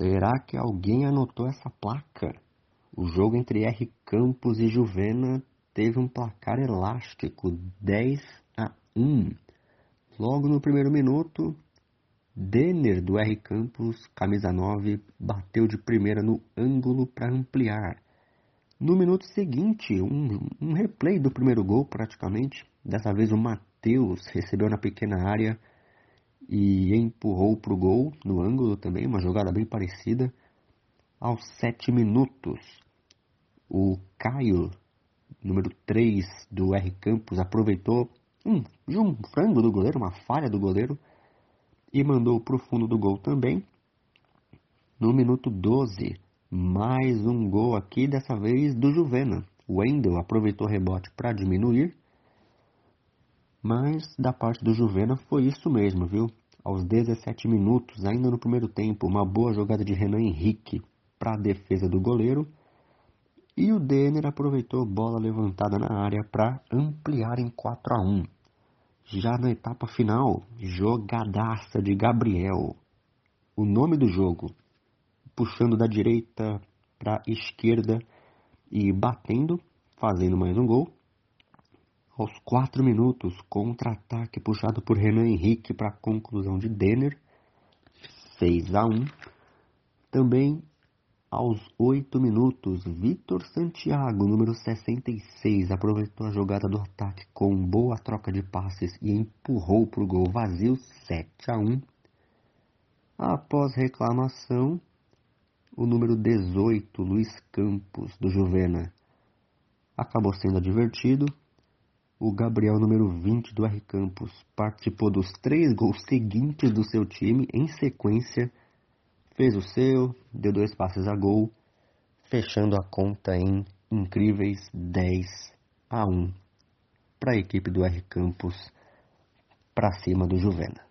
Será que alguém anotou essa placa? O jogo entre R. Campos e Juvena teve um placar elástico, 10 a 1. Logo no primeiro minuto, Denner do R. Campos, camisa 9, bateu de primeira no ângulo para ampliar. No minuto seguinte, um, um, replay do primeiro gol praticamente. Dessa vez o Matheus recebeu na pequena área e empurrou para o gol no ângulo também, uma jogada bem parecida. Aos sete minutos, o Caio, número 3 do R Campos, aproveitou um, um frango do goleiro, uma falha do goleiro, e mandou para o fundo do gol também. No minuto 12, mais um gol aqui, dessa vez do Juvena. Wendel aproveitou o rebote para diminuir. Mas da parte do Juvena foi isso mesmo, viu? Aos 17 minutos, ainda no primeiro tempo, uma boa jogada de Renan Henrique para a defesa do goleiro. E o Denner aproveitou bola levantada na área para ampliar em 4 a 1. Já na etapa final, jogadaça de Gabriel. O nome do jogo, puxando da direita para a esquerda e batendo, fazendo mais um gol. Aos 4 minutos, contra-ataque puxado por Renan Henrique para a conclusão de Denner, 6 a 1. Também aos 8 minutos, Vitor Santiago, número 66, aproveitou a jogada do ataque com boa troca de passes e empurrou para o gol vazio, 7 a 1. Após reclamação, o número 18, Luiz Campos, do Juvena, acabou sendo advertido o Gabriel, número 20 do R Campos, participou dos três gols seguintes do seu time em sequência, fez o seu, deu dois passes a gol, fechando a conta em incríveis 10 a 1 para a equipe do R Campos para cima do Juvena.